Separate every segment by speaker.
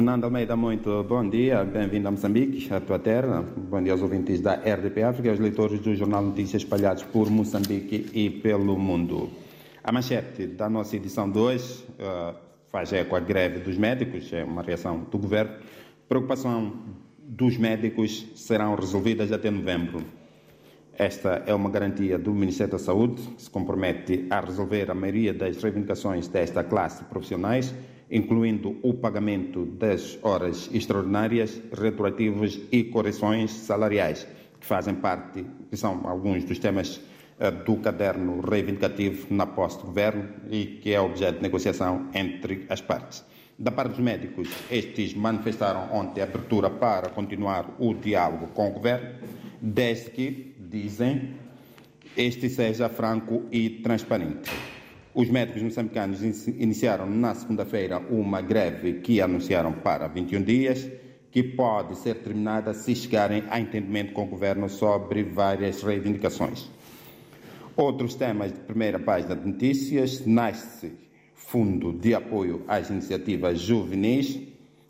Speaker 1: Fernando Almeida, muito bom dia, bem-vindo a Moçambique, a tua terra. Bom dia aos ouvintes da RDP África e aos leitores do Jornal Notícias espalhados por Moçambique e pelo mundo. A manchete da nossa edição de hoje uh, faz eco à greve dos médicos, é uma reação do governo. Preocupação dos médicos serão resolvidas até novembro. Esta é uma garantia do Ministério da Saúde, que se compromete a resolver a maioria das reivindicações desta classe de profissionais incluindo o pagamento das horas extraordinárias, retroativos e correções salariais, que fazem parte, que são alguns dos temas eh, do caderno reivindicativo na posse do governo e que é objeto de negociação entre as partes. Da parte dos médicos, estes manifestaram ontem abertura para continuar o diálogo com o governo, desde que, dizem, este seja franco e transparente. Os médicos moçambicanos iniciaram na segunda-feira uma greve que anunciaram para 21 dias, que pode ser terminada se chegarem a entendimento com o governo sobre várias reivindicações. Outros temas de primeira página de notícias: nasce Fundo de Apoio às Iniciativas Juvenis,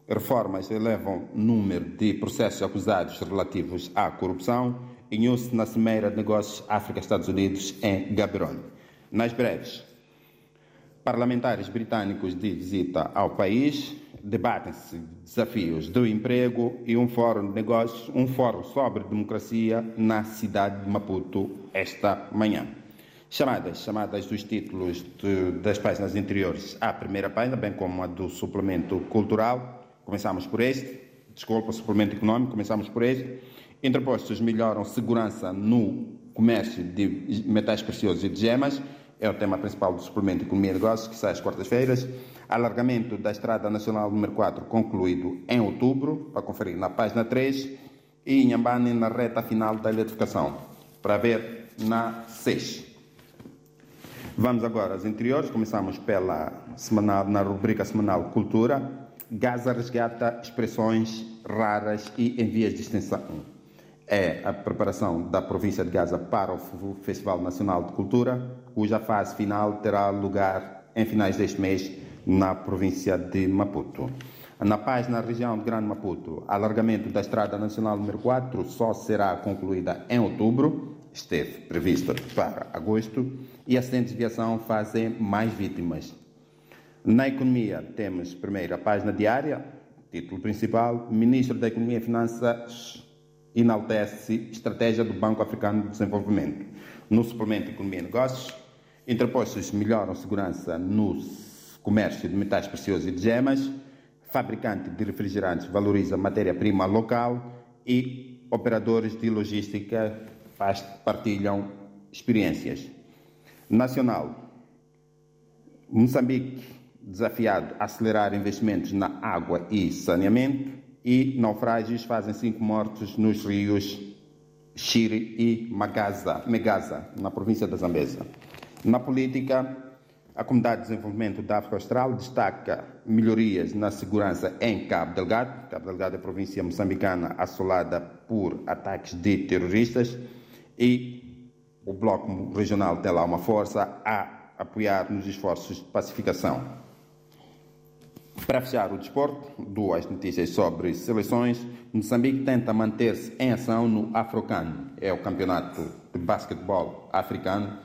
Speaker 1: reformas elevam número de processos acusados relativos à corrupção, e na Cimeira de Negócios África-Estados Unidos em Gaborone. Nas breves, Parlamentares britânicos de visita ao país debatem-se desafios do emprego e um fórum de negócios, um fórum sobre democracia na cidade de Maputo esta manhã. Chamadas, chamadas dos títulos de, das páginas interiores à primeira página, bem como a do suplemento cultural. Começamos por este, desculpa, suplemento econômico, começamos por este. Interpostos melhoram segurança no comércio de metais preciosos e de gemas é o tema principal do suplemento Economia e Negócios, que sai às quartas-feiras. Alargamento da Estrada Nacional número 4, concluído em outubro, para conferir na página 3. E Inhambane na reta final da eletrificação, para ver na 6. Vamos agora aos interiores. Começamos pela semanal, na rubrica semanal Cultura. Gaza resgata expressões raras e em vias de extensão. É a preparação da província de Gaza para o Festival Nacional de Cultura cuja fase final terá lugar em finais deste mês na província de Maputo. Na paz na região de Grande Maputo, alargamento da Estrada Nacional número 4 só será concluída em outubro, esteve prevista para agosto, e acidentes de viação fazem mais vítimas. Na economia, temos primeiro a página diária, título principal, Ministro da Economia e Finanças enaltece estratégia do Banco Africano de Desenvolvimento. No suplemento Economia e Negócios, interpostos melhoram segurança no comércio de metais preciosos e de gemas, fabricante de refrigerantes valoriza matéria-prima local e operadores de logística partilham experiências. Nacional. Moçambique desafiado a acelerar investimentos na água e saneamento e naufrágios fazem cinco mortos nos rios Shiri e Magaza, Megaza, na província da Zambesa. Na política, a Comunidade de Desenvolvimento da África Austral destaca melhorias na segurança em Cabo Delgado. Cabo Delgado é a província moçambicana assolada por ataques de terroristas e o Bloco Regional tem lá uma força a apoiar nos esforços de pacificação. Para fechar o desporto, duas notícias sobre seleções. Moçambique tenta manter-se em ação no Afrocan, é o campeonato de basquetebol africano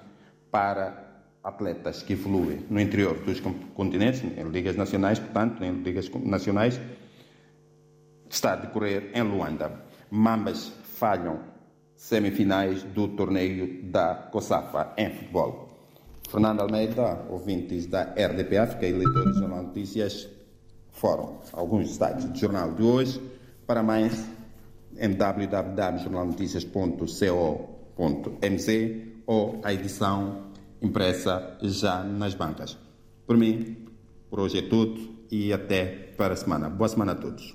Speaker 1: para atletas que evoluem no interior dos continentes, em ligas nacionais, portanto, em ligas nacionais, está a decorrer em Luanda. Mambas falham semifinais do torneio da COSAFA em futebol. Fernando Almeida, ouvintes da RDP África e leitores do Notícias, foram alguns destaques do jornal de hoje. Para mais, em www.jornalnoticias.co.mz ou a edição impressa já nas bancas. Por mim, por hoje é tudo e até para a semana. Boa semana a todos.